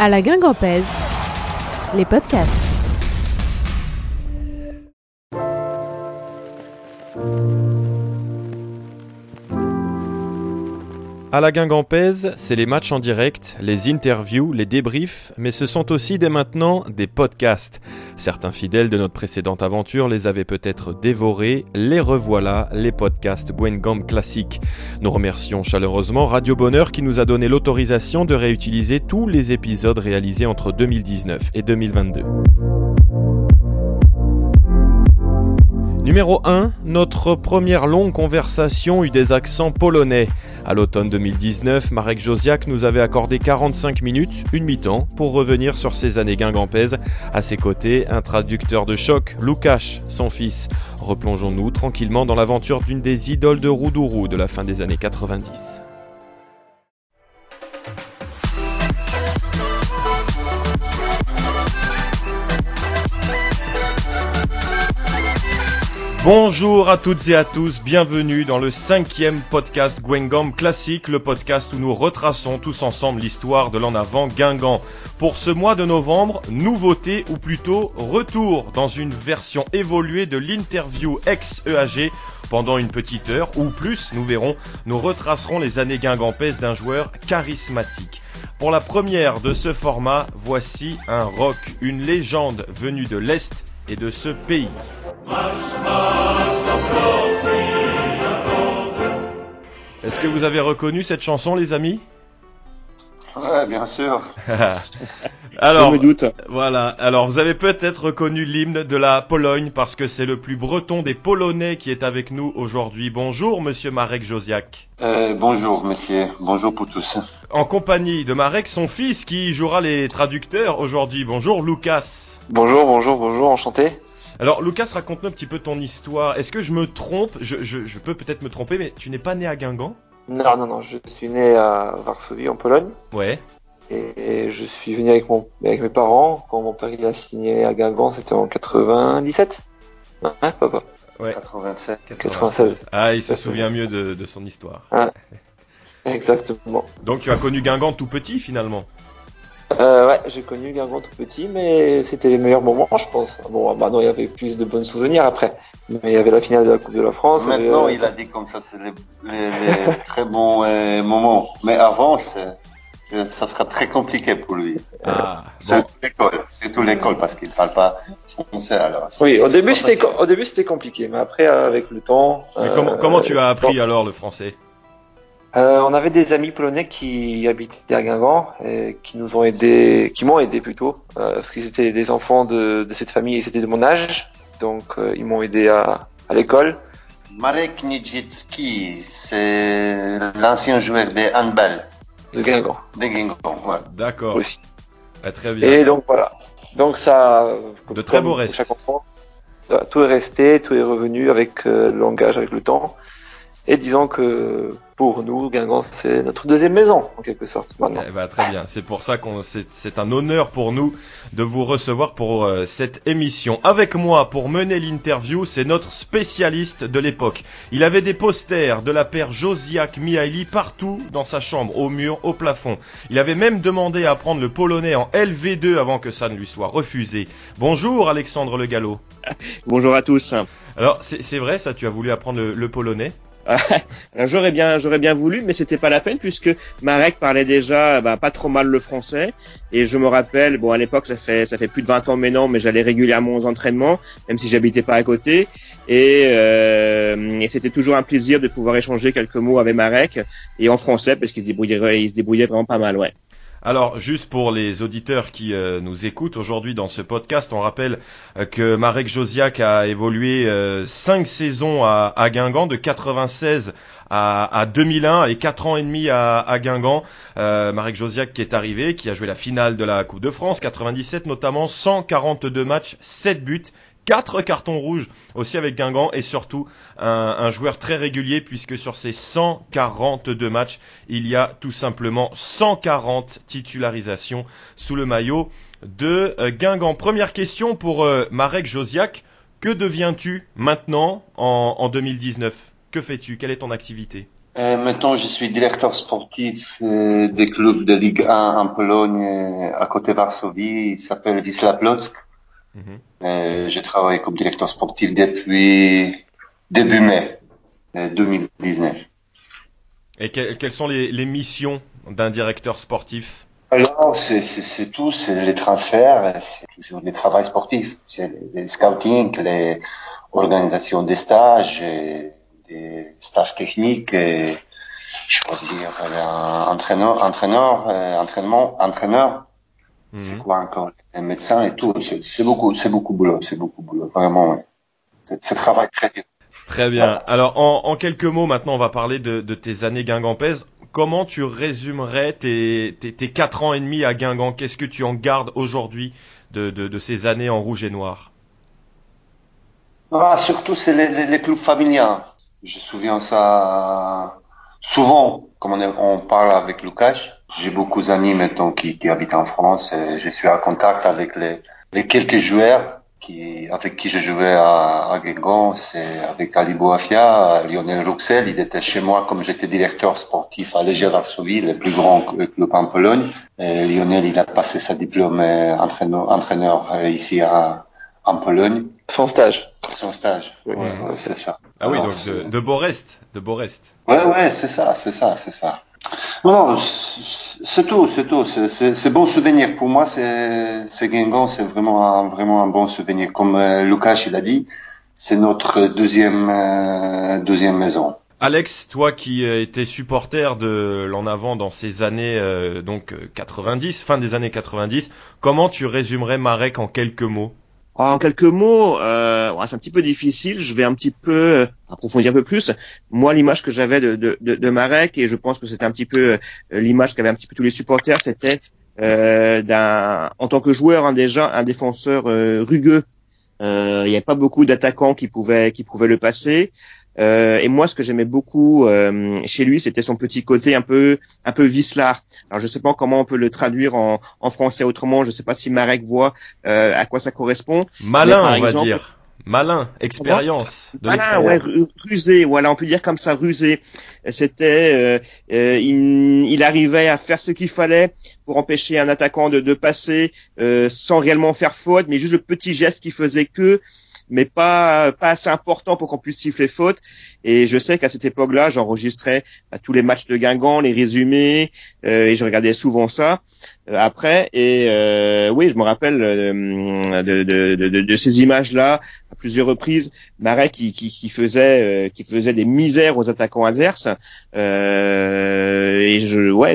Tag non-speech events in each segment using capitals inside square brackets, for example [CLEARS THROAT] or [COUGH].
À la Guingampèse, les podcasts. À la Guingampèse, c'est les matchs en direct, les interviews, les débriefs, mais ce sont aussi dès maintenant des podcasts. Certains fidèles de notre précédente aventure les avaient peut-être dévorés, les revoilà, les podcasts Gwengam classiques. Nous remercions chaleureusement Radio Bonheur qui nous a donné l'autorisation de réutiliser tous les épisodes réalisés entre 2019 et 2022. Numéro 1, notre première longue conversation eut des accents polonais. À l'automne 2019, Marek Josiak nous avait accordé 45 minutes, une mi-temps, pour revenir sur ses années guingampaises. À ses côtés, un traducteur de choc, Lukasz, son fils. Replongeons-nous tranquillement dans l'aventure d'une des idoles de Roudourou de la fin des années 90. Bonjour à toutes et à tous, bienvenue dans le cinquième podcast Gwengam Classique, le podcast où nous retraçons tous ensemble l'histoire de l'en avant Guingamp. Pour ce mois de novembre, nouveauté ou plutôt retour dans une version évoluée de l'interview ex-EAG pendant une petite heure ou plus, nous verrons, nous retracerons les années guingampaises d'un joueur charismatique. Pour la première de ce format, voici un rock, une légende venue de l'Est et de ce pays. Est-ce que vous avez reconnu cette chanson, les amis Ouais, bien sûr. [LAUGHS] Alors, Je me doute. voilà. Alors, vous avez peut-être reconnu l'hymne de la Pologne parce que c'est le plus breton des Polonais qui est avec nous aujourd'hui. Bonjour, monsieur Marek Josiak. Euh, bonjour, monsieur. Bonjour pour tous. En compagnie de Marek, son fils qui jouera les traducteurs aujourd'hui. Bonjour, Lucas. Bonjour, bonjour, bonjour, enchanté. Alors, Lucas, raconte-nous un petit peu ton histoire. Est-ce que je me trompe? Je, je- je peux peut-être me tromper, mais tu n'es pas né à Guingamp? Non, non, non, je suis né à Varsovie, en Pologne, Ouais. et je suis venu avec, mon, avec mes parents quand mon père il a signé à Guingamp, c'était en 97 Hein, papa 87. 96. Ah, il se souvient mieux de, de son histoire. Exactement. Donc, tu as connu Guingamp tout petit, finalement? Euh, ouais, j'ai connu Guingamp tout petit, mais c'était les meilleurs moments, je pense. Bon, bah non, il y avait plus de bons souvenirs après. Mais il y avait la finale de la Coupe de la France. avait, Maintenant, euh, il a dit comme ça, c'est les, les- les [LAUGHS] très bons euh, moments. Mais avant, c'est- c'est- ça sera très compliqué pour lui. Ah, bon. Surtout l'école, surtout l'école, parce qu'il parle pas français. Alors, Oui, au début, c'était, au début, c'était compliqué, mais après, euh, avec le temps. Mais euh, comment, comment tu as appris bon. alors le français? Euh, on avait des amis polonais qui habitaient à Guingamp et qui nous ont aidés, qui m'ont aidé plutôt, euh, parce qu'ils étaient des enfants de, de cette famille et c'était de mon âge, donc euh, ils m'ont aidé à, à l'école. Marek Nijitzki, c'est l'ancien joueur de handball de Guingamp de Guingamp. Ouais. D'accord. aussi. Ah, très bien. Et donc voilà. Donc ça, De très beaux restes. Chaque enfant, tout est resté, tout est revenu avec euh, le langage, avec le temps. Et disons que pour nous, Guingamp, c'est notre deuxième maison en quelque sorte maintenant. Eh ben, très bien. C'est pour ça qu'on c'est, c'est un honneur pour nous de vous recevoir pour euh, cette émission. Avec moi pour mener l'interview, c'est notre spécialiste de l'époque. Il avait des posters de la paire Josiak Mihaili partout dans sa chambre, au mur, au plafond. Il avait même demandé à apprendre le polonais en LV2 avant que ça ne lui soit refusé. Bonjour Alexandre Le Gallo. Bonjour à tous. Alors c'est, c'est vrai ça, tu as voulu apprendre le, le polonais? [LAUGHS] J'aurais bien, j'aurais bien voulu, mais c'était pas la peine puisque Marek parlait déjà bah, pas trop mal le français. Et je me rappelle, bon à l'époque ça fait ça fait plus de 20 ans maintenant, mais j'allais régulièrement aux entraînements, même si j'habitais pas à côté. Et, euh, et c'était toujours un plaisir de pouvoir échanger quelques mots avec Marek et en français parce qu'il se débrouillait, il se débrouillait vraiment pas mal, ouais. Alors, juste pour les auditeurs qui euh, nous écoutent aujourd'hui dans ce podcast, on rappelle euh, que Marek Josiak a évolué euh, cinq saisons à, Guingamp, de 96 à, à 2001 et quatre ans et demi à, à Guingamp. Euh, Marek Josiak qui est arrivé, qui a joué la finale de la Coupe de France, 97 notamment, 142 matchs, 7 buts. Quatre cartons rouges aussi avec Guingamp et surtout un, un joueur très régulier puisque sur ces 142 matchs, il y a tout simplement 140 titularisations sous le maillot de euh, Guingamp. Première question pour euh, Marek Josiak. Que deviens-tu maintenant en, en 2019 Que fais-tu? Quelle est ton activité? Euh, maintenant, je suis directeur sportif euh, des clubs de Ligue 1 en Pologne, euh, à côté de Varsovie. Il s'appelle Wisla Plock. Mhm. Euh, je travaille comme directeur sportif depuis début mai euh, 2019. Et que- quelles sont les, les missions d'un directeur sportif? Alors, c'est, tout, c'est les transferts, c'est toujours les travail sportifs, c'est les scouting, les organisations des stages, et des stages techniques, et choisir un entraîneur, entraîneur, euh, entraînement, entraîneur, c'est Mhm. quoi encore, un médecin et tout, c'est, beaucoup, c'est beaucoup boulot, c'est beaucoup boulot, vraiment, ouais. C'est, travail très dur. Très bien. Alors, en, en quelques mots, maintenant, on va parler de, de tes années guingampaises. Comment tu résumerais tes, tes, tes quatre ans et demi à Guingamp? Qu'est-ce que tu en gardes aujourd'hui de, de, de ces années en rouge et noir? Ah, surtout, c'est les, les, les clubs familiaux. Je me souviens ça souvent, comme on, est- on parle avec Lucas. J'ai beaucoup d'amis maintenant qui, qui habitent en France. Et je suis en contact avec les, les quelques joueurs qui, avec qui je jouais à, à Guingamp. C'est avec Ali Boafia, Lionel Ruxel. Il était chez moi comme j'étais directeur sportif à Legia Varsovie, le plus grand club en Pologne. Et Lionel, il a passé sa diplôme euh, entraîneur, entraîneur euh, ici à, en Pologne. Son stage. Son stage. Oui. Ouais, c'est ça. Ah oui, Alors, donc c'est- de, de Borest. De Borest. Ouais, ouais, c'est ça, c'est ça, c'est ça. Non, non, c'est tout, c'est tout. C'est- bon souvenir. Pour moi, c'est Guingamp, c'est vraiment un, vraiment un bon souvenir. Comme euh, Lucas, il a dit, c'est notre deuxième, euh, deuxième maison. Alex, toi qui euh, étais supporter de l'en avant dans ces années donc euh, 90, fin des années 90, comment tu résumerais Marek en quelques mots? En quelques mots, euh, c'est un petit peu difficile. Je vais un petit peu euh, approfondir un peu plus. Moi, l'image que j'avais de, de, de, de Marek, et je pense que c'était un petit peu euh, l'image qu'avaient un petit peu tous les supporters, c'était euh, en tant que joueur hein, déjà, un défenseur euh, rugueux. Euh, Il n'y avait pas beaucoup d'attaquants qui pouvaient qui pouvaient le passer. Euh, et moi, ce que j'aimais beaucoup euh, chez lui, c'était son petit côté un peu un peu vicelard. Alors, je sais pas comment on peut le traduire en, en français autrement. Je sais pas si Marek voit euh, à quoi ça correspond. Malin, par on va exemple- dire. Malin, expérience. de l'expérience. ouais, ru- rusé, voilà, on peut dire comme ça, rusé. C'était, euh, euh, il, il arrivait à faire ce qu'il fallait pour empêcher un attaquant de, de passer euh, sans réellement faire faute, mais juste le petit geste qui faisait que, mais pas pas assez important pour qu'on puisse siffler faute. Et je sais qu'à cette époque-là, j'enregistrais bah, tous les matchs de Guingamp, les résumés, euh, et je regardais souvent ça euh, après. Et euh, oui, je me rappelle euh, de, de, de, de- ces images-là à plusieurs reprises. Marek qui, qui, qui faisait euh, qui faisait des misères aux attaquants adverses. Euh, et je ouais,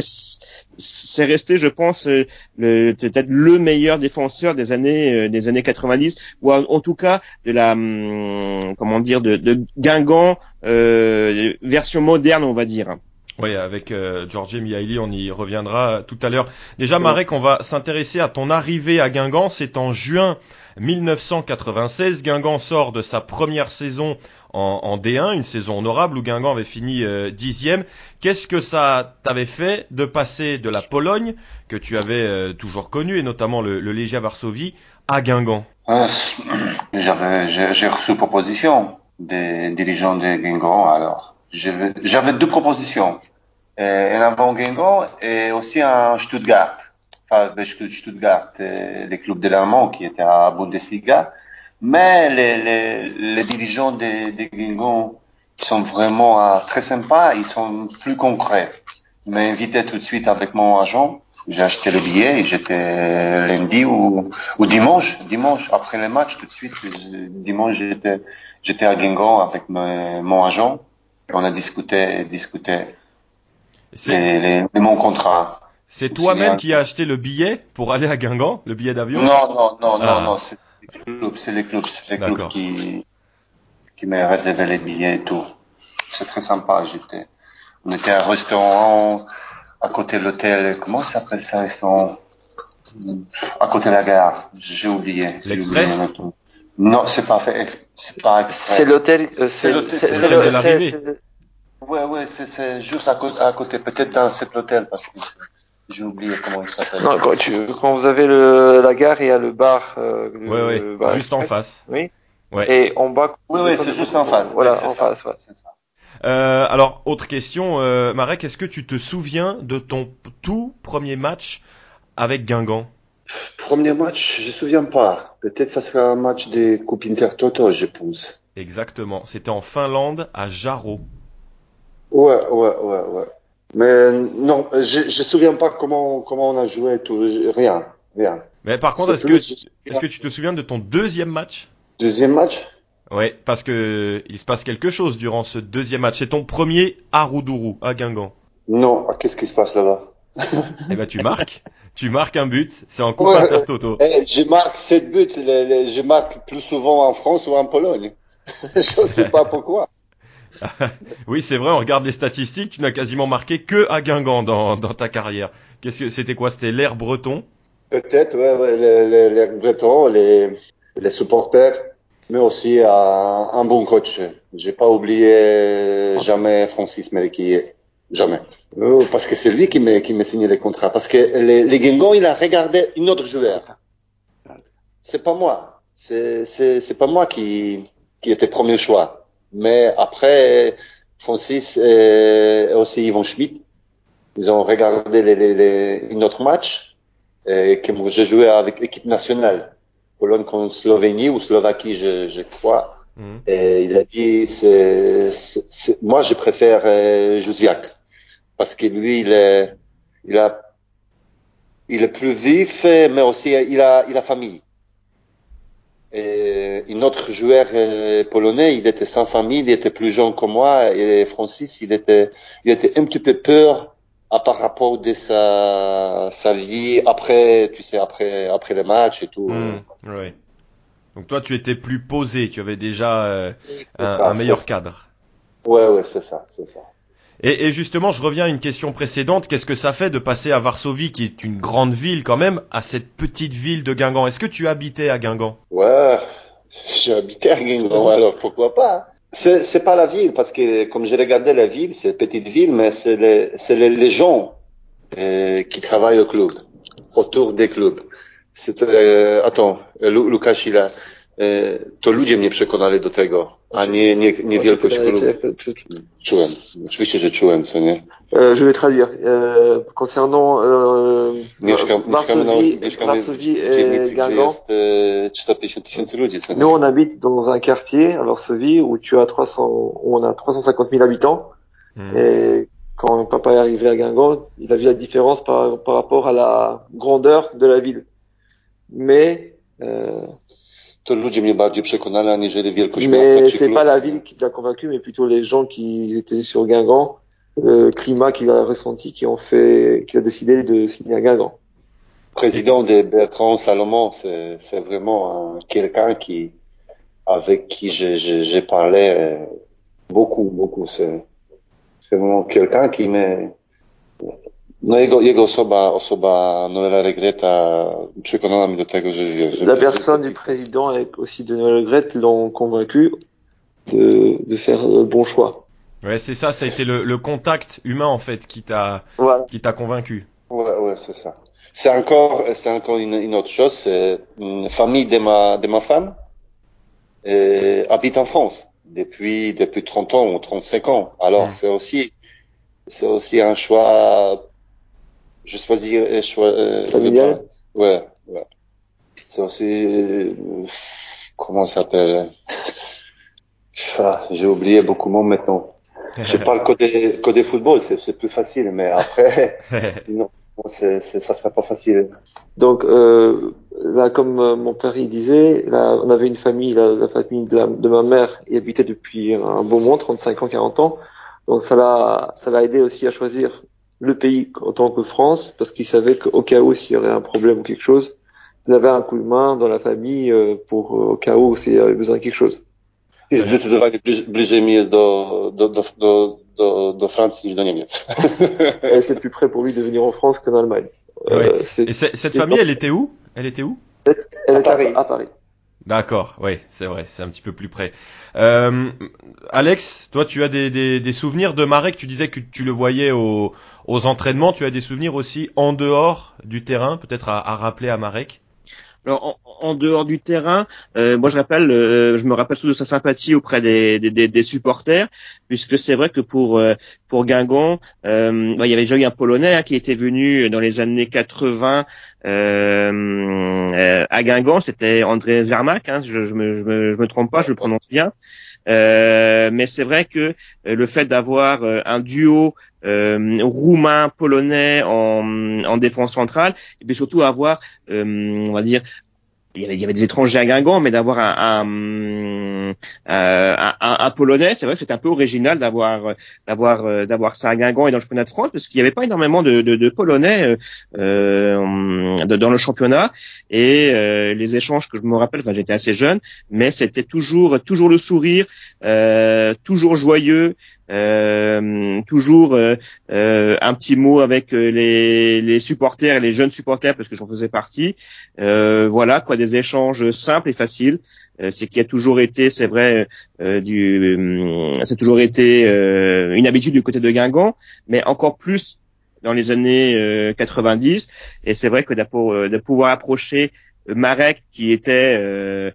c'est resté, je pense, peut-être le meilleur défenseur des années des années 90 ou en, tout cas de la hum, comment dire de, de Guingamp version moderne, on va dire. Oui, avec euh, Georgie Mihaili, on y reviendra tout à l'heure. Déjà, Marek, on va s'intéresser à ton arrivée à Guingamp. C'est en juin 1996. Guingamp sort de sa première saison en, en D1, une saison honorable où Guingamp avait fini euh, dixième. Qu'est-ce que ça t'avait fait de passer de la Pologne, que tu avais euh, toujours connue, et notamment le, le Legia Varsovie, à Guingamp? Euh, [CLEARS THROAT] J'avais, j'ai reçu proposition des dirigeants de Guingamp. Alors, j'avais deux propositions. Euh, un avant Guingamp et aussi un Stuttgart. Enfin, Stutt- Stuttgart, euh, les clubs de l'Allemand qui étaient à Bundesliga. Mais les, les, les dirigeants de, de Guingamp, sont vraiment euh, très sympas, ils sont plus concrets. Ils m'ont invité tout de suite avec mon agent. J'ai acheté le billet et j'étais lundi ou, ou dimanche, dimanche après le match tout de suite. dimanche j'étais j'étais à Guingamp avec me- mon agent. On a discuté discuté C'est les, les, les- mon contrat. c'est toi-même qui as acheté le billet pour aller à Guingamp, le billet d'avion? Non non non Ah. non non c'est les clubs c'est les clubs c'est les clubs qui qui m'ont réservé les billets et tout. C'est très sympa. J'étais on était à un restaurant à côté de l'hôtel. Comment ça s'appelle ça restaurant? À côté de la gare. J'ai oublié. J'ai L'Express? Non, c'est pas fait. C'est pas exprès. C'est l'hôtel. euh, C'est l'hôtel- c'est- l'hôtel de l'arrivée. Ouais, ouais, c'est, juste à, côté, à côté, peut-être dans cet hôtel, parce que j'ai oublié comment il s'appelle. Non, quand, tu, quand vous avez le, la gare, il y a le bar. Euh, Ouais, ouais, le bar juste en face. Oui. Ouais. Et en bas. Oui, oui, c'est juste en face. Voilà, en ça. face, ouais. C'est ça. Euh, alors, autre question, euh, Marek, est-ce que tu te souviens de ton tout premier match avec Guingamp? Premier match, je me souviens pas. Peut-être ça sera un match des Coupes Intertoto, je pense. Exactement, c'était en Finlande, à Jarro. Ouais, ouais, ouais, ouais. Mais non, je ne me souviens pas comment, comment on a joué, tout, rien, rien. Mais par contre, est-ce que, est-ce que tu te souviens de ton deuxième match? Deuxième match? Ouais, parce que il se passe quelque chose durant ce deuxième match. C'est ton premier à Roudourou, à Guingamp. Non, ah, qu'est-ce qui se passe là-bas? [LAUGHS] Eh ben, tu marques. tu marques un but. C'est en Coupe Ouais, Intertoto. Eh, Je marque sept buts, les- les- je marque plus souvent en France ou en Pologne. [LAUGHS] je ne sais pas pourquoi. [LAUGHS] Oui, c'est vrai. On regarde les statistiques. Tu n'as quasiment marqué que à Guingamp dans, dans ta carrière. Qu'est-ce que c'était quoi? C'était l'air breton? Peut-être, ouais, ouais, les Bretons, les, les supporters, mais aussi un, un bon coach. J'ai pas oublié jamais Francis Meliquier. Jamais. Euh, Parce que c'est lui qui m'a qui m'a signé les contrats. Parce que les, les Guingamp, il a regardé une autre joueur. C'est pas moi. C'est c'est c'est pas moi qui qui était premier choix. Mais après Francis et aussi Yvon Schmidt, ils ont regardé les, les, les, une autre match et que j'ai joué avec l'équipe nationale. Pologne contre Slovénie ou Slovaquie, je, je crois. Mhm. Et il a dit, c'est, c'est- c'est- moi, je préfère euh, Jouziak parce que lui, il est, il a, il est plus vif, mais aussi il a, il a famille. Et une autre joueur euh, polonais, il était sans famille, il était plus jeune que moi, et Francis, il était, il était un petit peu peur à par rapport de sa, sa vie après, tu sais, après, après les matchs et tout. Ouais. Donc toi, tu étais plus posé. Tu avais déjà euh, un, ça, un meilleur cadre. Ouais, ouais, c'est ça, c'est ça. Et, et justement, je reviens à une question précédente. Qu'est-ce que ça fait de passer à Varsovie, qui est une grande ville quand même, à cette petite ville de Guingamp? Est-ce que tu habitais à Guingamp? Ouais, [LAUGHS] j'ai habité à Guingamp, alors pourquoi pas C'est c'est pas la ville, parce que comme j'ai regardé la ville, c'est petite ville, mais c'est les, c'est les, gens euh, qui travaillent au club, autour des clubs. C'est, euh, attends, Lu- Łukasz Ila, e, to ludzie mnie przekonali do tego, a nie, nie, nie wielkość klubu. Czułem, oczywiście, że czułem, co nie? Euh, je vais traduire. Euh, concernant euh, Mieszkam, mieszkamy, na, Varsovie, mieszkamy w dzielnicy, gdzie jest e, 450 tysięcy ludzi, co nie? Nous, on habite dans un quartier à Varsovie où tu as 300, où on a 350 000 habitants. Mhm. Et quand papa est arrivé à Guingamp, il a vu la différence par, par rapport à la grandeur de la ville. Mais, euh, To ludzie mnie bardziej przekonali, aniżeli wielkość miasta mais czy c'est pas la ville qui l'a convaincu, mais plutôt les gens qui étaient sur Guingamp, le climat qu'il a ressenti, qui ont fait, qui a décidé de signer à Guingamp. président de Bertrand Salomon, c'est c'est vraiment un- quelqu'un qui, avec qui je- je- j'ai parlé euh, beaucoup, beaucoup. C'est c'est vraiment quelqu'un qui me... No jego, jego osoba, osoba Noela Regreta przekonała mnie do tego, że wiesz, że La personne du président et aussi de Noël Gret l'ont convaincu de, de faire le bon choix. Ouais, c'est ça. Ça a été le, le contact humain en fait qui t'a Voilà. qui t'a convaincu. Ouais, ouais, c'est ça. C'est encore, c'est encore une, une autre chose. C'est une famille de ma, de ma femme euh, habite en France depuis depuis 30 ans ou 35 ans. Alors Mm. c'est aussi c'est aussi un choix. Je choisis un choix. euh, Familial. Ouais, ouais. C'est aussi euh, comment ça s'appelle Ah, J'ai oublié beaucoup de mots maintenant. Je parle que des que des football, c'est c'est plus facile, mais après. [LAUGHS] Non, c'est, ça serait pas facile. Donc euh, là, comme euh, mon père il disait, là, on avait une famille, la, la famille de, la- de ma mère y habitait depuis un bon moment, 35 ans, 40 ans. Donc ça l'a, ça l'a aidé aussi à choisir le pays en tant que France, parce qu'il savait qu'au cas où s'il y aurait un problème ou quelque chose, il avait un coup de main dans la famille euh, pour euh, au cas où s'il avait besoin de quelque chose. I zdecydowanie bliż, bliżej mi jest do, do, do, do, do, do Francji niż do Niemiec. Et [LAUGHS] c'est plus près pour lui de venir en France qu'en Allemagne. Euh, Et cette famille, elle était où? Elle était où? Elle à était à Paris. à Paris. D'accord, oui, c'est vrai, c'est un petit peu plus près. Euh, Alex, toi, tu as des, souvenirs de Marek? Tu disais que tu le voyais au, aux entraînements. Tu as des souvenirs aussi en dehors du terrain, peut-être à rappeler à Marek? Alors, en, dehors du terrain, euh, moi je rappelle, euh, je me rappelle surtout de sa sympathie auprès des, supporters, puisque c'est vrai que pour euh, pour Guingamp, bah, il y avait déjà eu un Polonais hein, qui était venu dans les années 80 à Guingamp, c'était André Zermak, hein, je, je, me, je, me, je me trompe pas, je le prononce bien. Euh, mais c'est vrai que le fait d'avoir un duo euh, roumain, polonais en, en, défense centrale, et puis surtout avoir, euh, on va dire, il y, avait, il y avait, des étrangers à Guingamp, mais d'avoir un, un, un, un, polonais, c'est vrai que c'est un peu original d'avoir d'avoir d'avoir ça à Guingamp et dans le championnat de France, parce qu'il n'y avait pas énormément de, de, de polonais euh, dans le championnat. Et euh, les échanges que je me rappelle, enfin j'étais assez jeune, mais c'était toujours toujours le sourire, euh, toujours joyeux, euh, toujours euh, euh, un petit mot avec les, les, supporters les jeunes supporters parce que j'en faisais partie. voilà quoi, des échanges simples et faciles. c'est qui a toujours été, c'est vrai, du, c'est toujours été une habitude du côté de Guingamp, mais encore plus dans les années 90. Et c'est vrai que de pouvoir approcher Marek qui était euh,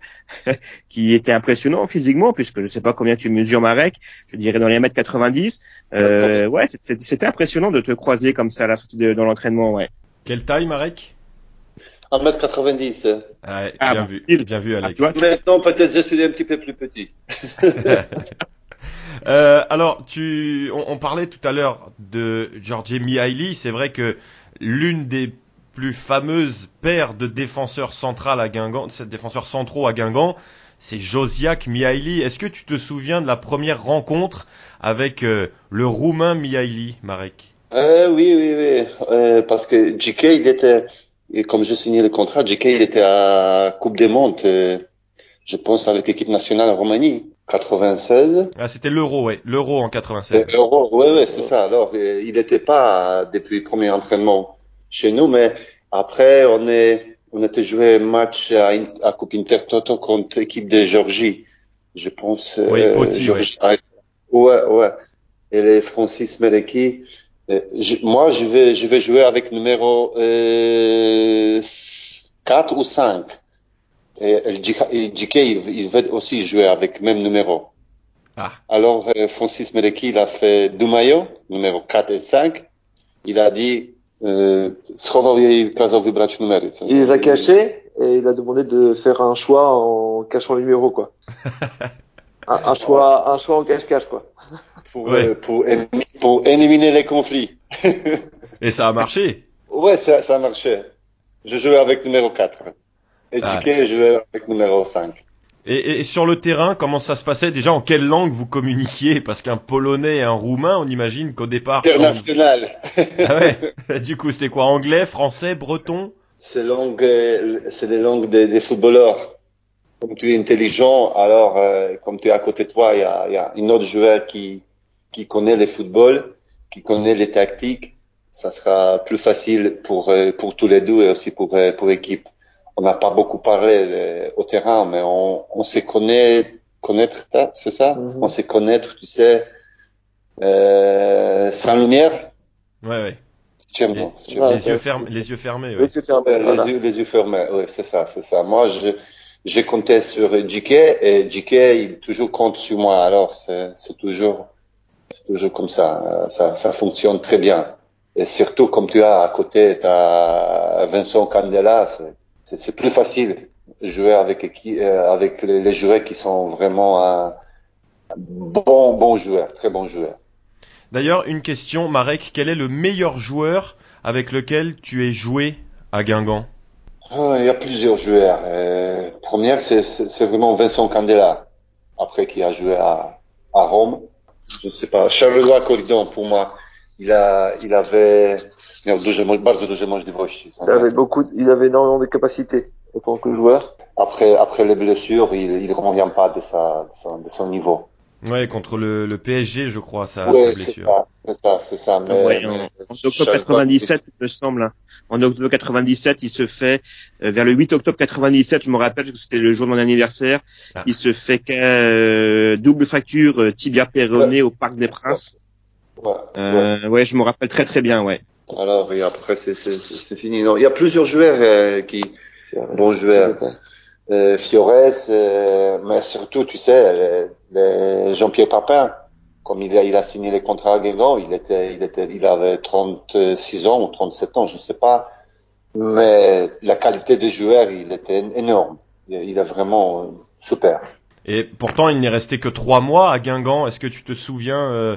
[LAUGHS] qui était impressionnant physiquement puisque je sais pas combien tu mesures Marek, je dirais dans les mètres 90. Euh, ouais, c'était impressionnant de te croiser comme ça à la sortie de, dans l'entraînement, ouais. Quelle taille Marek? 1m90. Ouais, ah, bien vu, bien vu Alex. Ah, Maintenant peut-être je suis un petit peu plus petit. [LAUGHS] euh, alors tu, on, on, parlait tout à l'heure de Georgie Mihaly, c'est vrai que l'une des plus fameuse paire de défenseurs centrales à Guingamp, défenseurs centraux à Guingamp, c'est Josiak Mihaili. Est-ce que tu te souviens de la première rencontre avec euh, le Roumain Mihaili, Marek? Euh, Oui, oui, oui. Euh, parce que JK, il était, et comme je signais le contrat, JK, il était à Coupe des Mondes, je pense avec l'équipe nationale en Roumanie. 96. Ah, c'était l'euro, ouais. L'euro en 96. L'euro, ouais, ouais, c'est ça. Alors, il n'était pas depuis le premier entraînement chez nous, mais après, on est, on était joué match à, à Coupe Intertoto contre l'équipe de Georgie. Je pense, oui, euh, ah, ouais. ouais, Et les Francis Meleki. Euh, moi, je vais, je vais jouer avec numéro euh, 4 ou 5. Et, JK, il, il veut aussi jouer avec même numéro. Ah. Alors, euh, Francis Meleki, il a fait deux maillots, numéro 4 et 5. Il a dit, schował je i kazał wybrać numery. Co? Il les a cachés et il a demandé de faire un choix en cachant les numéros, quoi. [LAUGHS] un, un, choix, un choix en cache-cache, quoi. Pour, ouais. euh, pour, pour, éliminer les conflits. [LAUGHS] et ça a marché Ouais, ça, ça a marché. Je jouais avec numéro 4. Et ah. Jiké jouait avec numéro 5. Et, et, sur le terrain, comment ça se passait? Déjà, en quelle langue vous communiquiez? Parce qu'un polonais et un roumain, on imagine qu'au départ. International. ah ouais. [LAUGHS] Du coup, c'était quoi? Anglais, français, breton? C'est langue, c'est les langues des, des, footballeurs. Comme tu es intelligent, alors euh, comme tu es à côté de toi, il y a, y a une autre joueur qui qui connaît le football, qui connaît les tactiques. Ça sera plus facile pour euh, pour tous les deux et aussi pour euh, pour l'équipe on n'a pas beaucoup parlé euh, au terrain, mais on, on sait connaître, connaître, c'est ça? Mhm. On sait connaître, tu sais, euh, sans lumière. Ouais, ouais. Les, bon, les, yeux fermés, les yeux fermés. Ouais. Les yeux fermés. Les, yeux, les yeux fermés, oui, c'est ça, c'est ça. Moi, je, j'ai compté sur JK et JK, il toujours compte sur moi. Alors, c'est, c'est toujours, c'est toujours comme ça. ça. Ça fonctionne très bien. Et surtout, comme tu as à côté, tu as Vincent Candela, c'est, c'est plus facile jouer avec euh, avec les, joueurs qui sont vraiment un bon bon joueur, très bon joueur. D'ailleurs, une question, Marek, quel est le meilleur joueur avec lequel tu es joué à Guingamp? Ah, Il y a plusieurs joueurs. Euh, première, c'est vraiment Vincent Candela, après qui a joué à, à Rome. Je sais pas, Charleroi Corridon pour moi il a, il avait, bardzo duże możliwości. Il avait beaucoup, il avait énormément de capacités en tant que joueur. Après, après les blessures, il, il revient pas de sa, de son, de son niveau. Ouais, contre le, le PSG, je crois, ça, ouais, c'est ça, c'est ça, c'est ça. Mais, ouais, en, en octobre 97, il me semble. Hein. En octobre 97, il se fait euh, vers le 8 octobre 97, je me rappelle parce que c'était le jour de mon anniversaire. Ah. Il se fait euh, double fracture euh, tibia péroné au Parc des Princes. Ouais, euh, ouais. je me rappelle très très bien, ouais. Alors, et après, c'est fini. Non, il y a plusieurs joueurs euh, qui, bon joueur. Euh, Fiores, euh, mais surtout, tu sais, Jean-Pierre Papin, comme il a, il a signé les contrats à Guingamp, il était, il était, il avait 36 ans ou 37 ans, je ne sais pas, mais la qualité des joueurs, il était énorme. Il, est vraiment euh, super. Et pourtant, il n'est resté que trois mois à Guingamp. Est-ce que tu te souviens euh,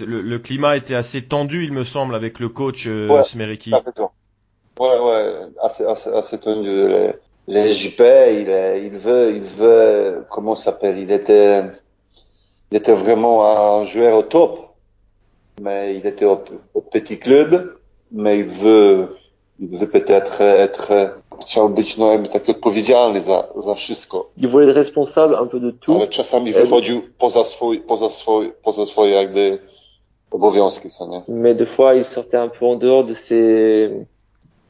le, le, climat était assez tendu, il me semble, avec le coach euh, ouais, Smeriki. Ouais, ouais, assez, assez, assez tendu. Les, les JP, il, il veut, il veut, comment s'appelle Il était, il était vraiment un joueur au top, mais il était au, au petit club, mais il veut, il veut peut-être être chciał być no jakby taki odpowiedzialny za, za wszystko. Il voulait être responsable un peu de tout. Ale czasami wychodził poza swój, poza swój, poza swoje jakby obowiązki, co nie? Mais des fois, il sortait un peu en dehors de ses,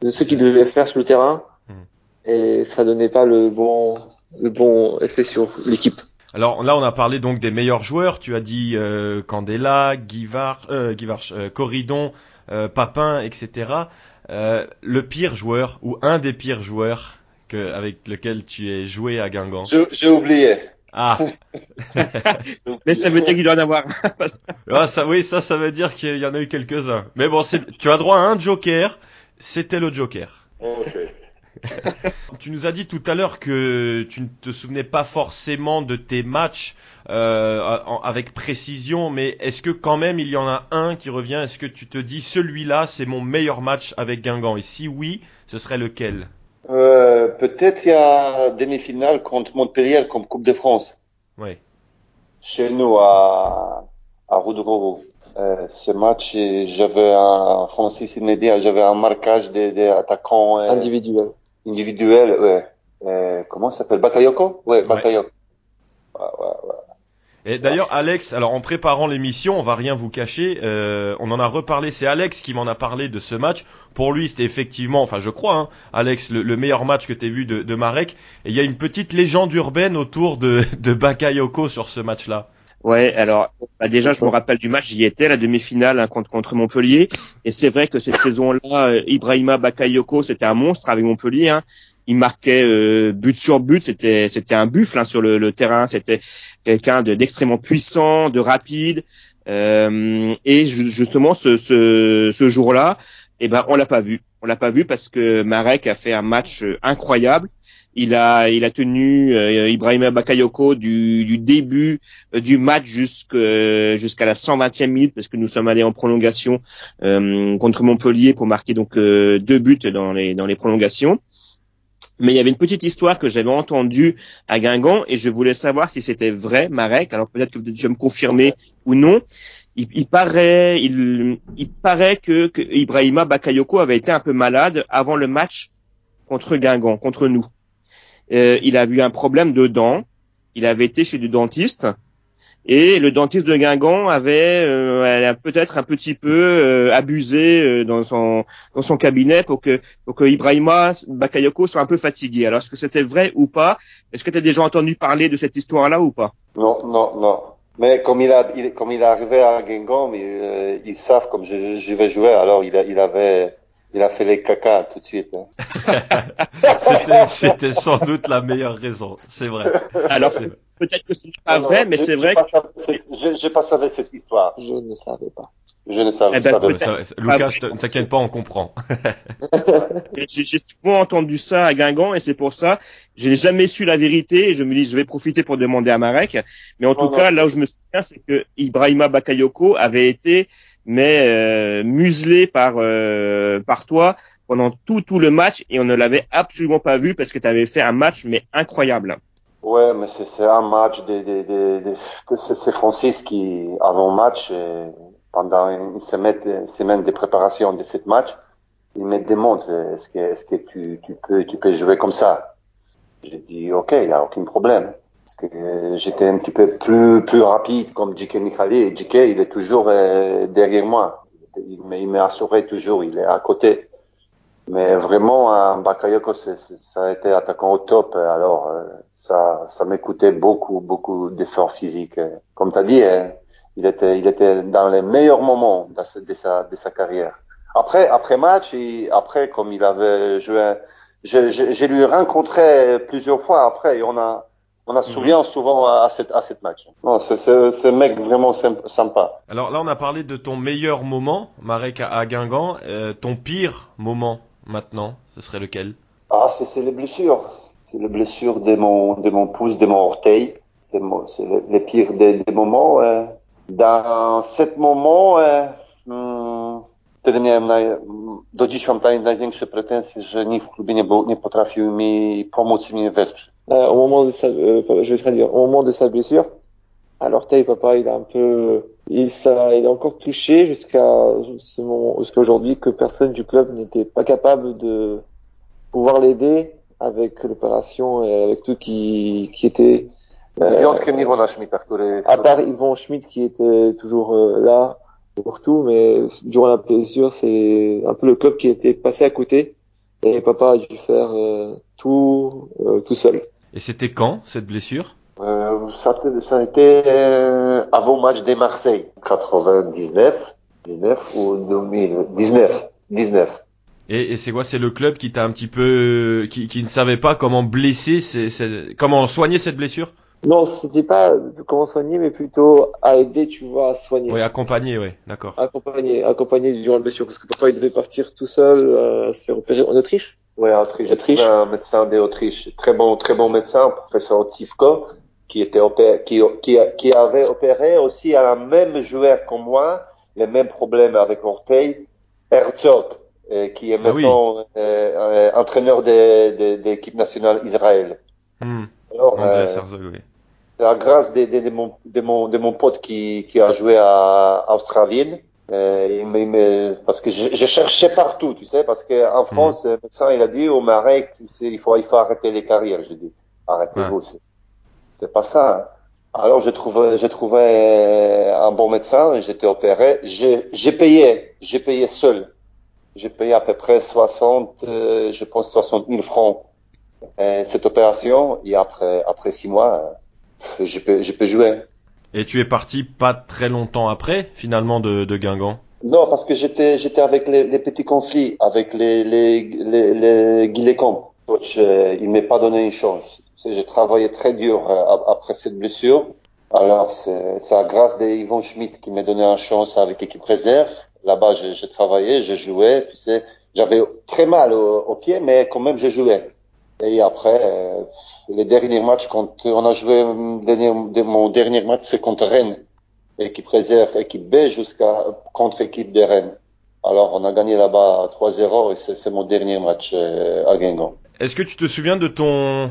de ce qu'il devait faire sur le terrain. Hmm. Et ça donnait pas le bon, le bon effet sur l'équipe. Alors là, on a parlé donc des meilleurs joueurs. Tu as dit euh, Candela, Guivard, euh, Guivard euh, Corridon, euh, Papin, etc. Euh, le pire joueur ou un des pires joueurs que, avec lequel tu es joué à Guingamp? J'ai oublié. Ah. [LAUGHS] Mais ça veut dire qu'il doit en avoir. ah, ça, oui, ça, ça veut dire qu'il y en a eu quelques-uns. Mais bon, tu as droit à un joker. C'était le joker. Ok. [LAUGHS] tu nous as dit tout à l'heure que tu ne te souvenais pas forcément de tes matchs euh, avec précision, mais est-ce que quand même il y en a un qui revient? Est-ce que tu te dis celui-là c'est mon meilleur match avec Guingamp? Et si oui, ce serait lequel? Euh, Peut-être il y a demi-finale contre Montpellier comme Coupe de France. Oui. Chez nous à à Roudrovo. Euh, ce match, j'avais un Francis Immédiat, j'avais un marquage des, des attaquants euh, individuels. Individuel, ouais. Euh, comment ça s'appelle? Bakayoko? Ouais, Bakayoko. Ouais. Ouais, ouais, Et d'ailleurs, Alex, alors en préparant l'émission, on va rien vous cacher, euh, on en a reparlé. C'est Alex qui m'en a parlé de ce match. Pour lui, c'était effectivement, enfin je crois, hein, Alex, le, meilleur match que tu vu de, de Marek. Et il y a une petite légende urbaine autour de, de Bakayoko sur ce match-là. Ouais, alors bah déjà je me rappelle du match, j'y étais, la demi-finale hein, contre, contre Montpellier, et c'est vrai que cette saison-là, euh, Ibrahima Bakayoko, c'était un monstre avec Montpellier. Hein. Il marquait euh, but sur but, c'était c'était un buffle hein, sur le, le terrain, c'était quelqu'un d'extrêmement puissant, de rapide. Euh, et justement ce, jour-là, eh ben on l'a pas vu, on l'a pas vu parce que Marek a fait un match euh, incroyable. Il a, il a tenu euh, Ibrahima Bakayoko du, début euh, du match jusqu'à la 120e minute parce que nous sommes allés en prolongation contre Montpellier pour marquer donc deux buts dans les prolongations. Mais il y avait une petite histoire que j'avais entendue à Guingamp et je voulais savoir si c'était vrai, Marek. Alors peut-être que tu vas me confirmer ou non. Il, il, paraît, il, il paraît que, que Ibrahima Bakayoko avait été un peu malade avant le match contre Guingamp, contre nous. Euh, il a vu un problème de dents. Il avait été chez du dentiste et le dentiste de Guingamp avait euh, peut-être un petit peu euh, abusé euh, dans son dans son cabinet pour que pour que Ibrahima Bakayoko soit un peu fatigué. Alors est-ce que c'était vrai ou pas? Est-ce que tu as déjà entendu parler de cette histoire-là ou pas? Non, non, non. Mais comme il a il, comme il est arrivé à Guingamp, ils, ils savent comme je, je vais jouer. Alors il a, il avait il a fait les caca tout de suite. Hein. [LAUGHS] C'était sans doute la meilleure raison, c'est vrai. Alors peut-être que ce n'est pas vrai, mais c'est vrai. Je n'ai pas savais cette histoire. Je ne savais pas. Je ne savais, eh ben, pas. Lucas, ne t'inquiète pas, on comprend. [LAUGHS] J'ai souvent entendu ça à Guingamp et c'est pour ça, je n'ai jamais su la vérité et je me dis, je vais profiter pour demander à Marek. Mais en tout cas, là où je me souviens, c'est que Ibrahima Bakayoko avait été mais euh, muselé par euh, par toi pendant tout tout le match et on ne l'avait absolument pas vu parce que tu avais fait un match mais incroyable. Ouais, mais c'est un match de, de, de, de c'est Francis qui avant match euh, pendant une semaine, une semaine de préparation de ce match, il me demande est-ce que est-ce que tu, tu peux tu peux jouer comme ça? J'ai dit ok, il y a aucun problème. Parce que j'étais un petit peu plus plus rapide comme J.K. Michali et J.K. il est toujours euh, derrière moi. Il m'a assuré toujours, il est à côté. Mais vraiment, un Bakayoko, ça a été attaquant au top. Alors, euh, ça, ça m'écoutait beaucoup, beaucoup d'efforts physiques. Comme tu as dit, hein, il était, il était dans les meilleurs moments de sa, de sa, de sa carrière. Après, après match, et après, comme il avait joué je, je, je lui rencontré plusieurs fois après et on a, on a souvient souvent à, cette, à cette match. Non, c'est, un mec vraiment symp- sympa. Alors là, on a parlé de ton meilleur moment, Marek à, à Guingamp. Euh, ton pire moment maintenant, ce serait lequel? Ah, c'est, les blessures. C'est les blessures de mon, de mon pouce, de mon orteil. C'est, le, le pire des, des moments. euh. Dans cet moment, euh, mm, wtedy miałem naj, do dziś mam naj, największe pretensje, że nikt w klubie nie, był, nie potrafił mi pomóc i mnie wesprzeć. Au moment de sa, euh, je vais traduire, au moment de sa blessure, à l'orteil, papa, il a un peu, il, ça, il est encore touché jusqu'à ce moment, jusqu'à aujourd'hui, que personne du club n'était pas capable de pouvoir l'aider avec l'opération et avec tout qui, qui était, euh, à part Yvon Schmidt qui était toujours euh, là pour tout, mais durant la blessure, c'est un peu le club qui était passé à côté et papa a dû faire euh, tout, euh, tout seul. Et c'était quand cette blessure? Euh, ça, a- ça a été euh, avant match de Marseille, 99, 19 ou 2019, 19. Et, et c'est quoi C'est le club qui t'a un petit peu, qui, qui ne savait pas comment blesser, ces- ces- comment soigner cette blessure? Non, c'était pas comment soigner, mais plutôt à aider, tu vois, à soigner. Oui, accompagné, oui, d'accord. Accompagner, accompagner durant la blessure, parce que papa, il devait partir tout seul, euh, se faire opérer en Autriche? Ouais, Autriche. Autriche? un médecin d'Autriche, très bon, très bon médecin, professeur Tivko, qui était opéré, qui, qui, qui avait opéré aussi à un même joueur que moi, les mêmes problèmes avec orteil, Herzog, euh, qui est Ah oui. maintenant euh, euh, entraîneur de, l'équipe nationale Israël. Hmm, Alors, euh, Herzog, oui. C'est la grâce de, de, de, mon, de, mon, de mon pote qui, qui a joué à, à. Euh, il me, il me- parce que je, je cherchais partout, tu sais, parce que en France, le médecin, il a dit au Marek, tu sais, il faut, il faut arrêter les carrières. J'ai dit, arrêtez-vous, c'est, c'est pas ça. Alors, j'ai trouvé, j'ai trouvé euh, un bon médecin, j'étais opéré. J'ai, j'ai payé, j'ai payé seul. J'ai payé à peu près 60, euh, je pense 60 000 francs euh, cette opération. Et après, après six mois, euh, je peux, je peux jouer. Et tu es parti pas très longtemps après, finalement, de, de Guingamp? Non, parce que j'étais, j'étais avec les, les petits conflits, avec les, les, les, les. Coach, euh, il m'est pas donné une chance. J'ai travaillé très dur euh, ap- après cette blessure. Alors, c'est, à grâce d'Yvon Schmidt qui m'a donné une chance avec l'équipe réserve. Là-bas, j'ai, j'ai travaillé, j'ai joué, tu sais. J'avais très mal au, au pied, mais quand même, j'ai joué. Et après, euh, les derniers matchs, quand on a joué, euh, dernier, de- mon dernier match, c'est contre Rennes. Équipe réserve, équipe B jusqu'à contre équipe de Rennes. Alors, on a gagné là-bas 3-0 et c'est, c'est mon dernier match euh, à Guingamp. Est-ce que tu te souviens de ton,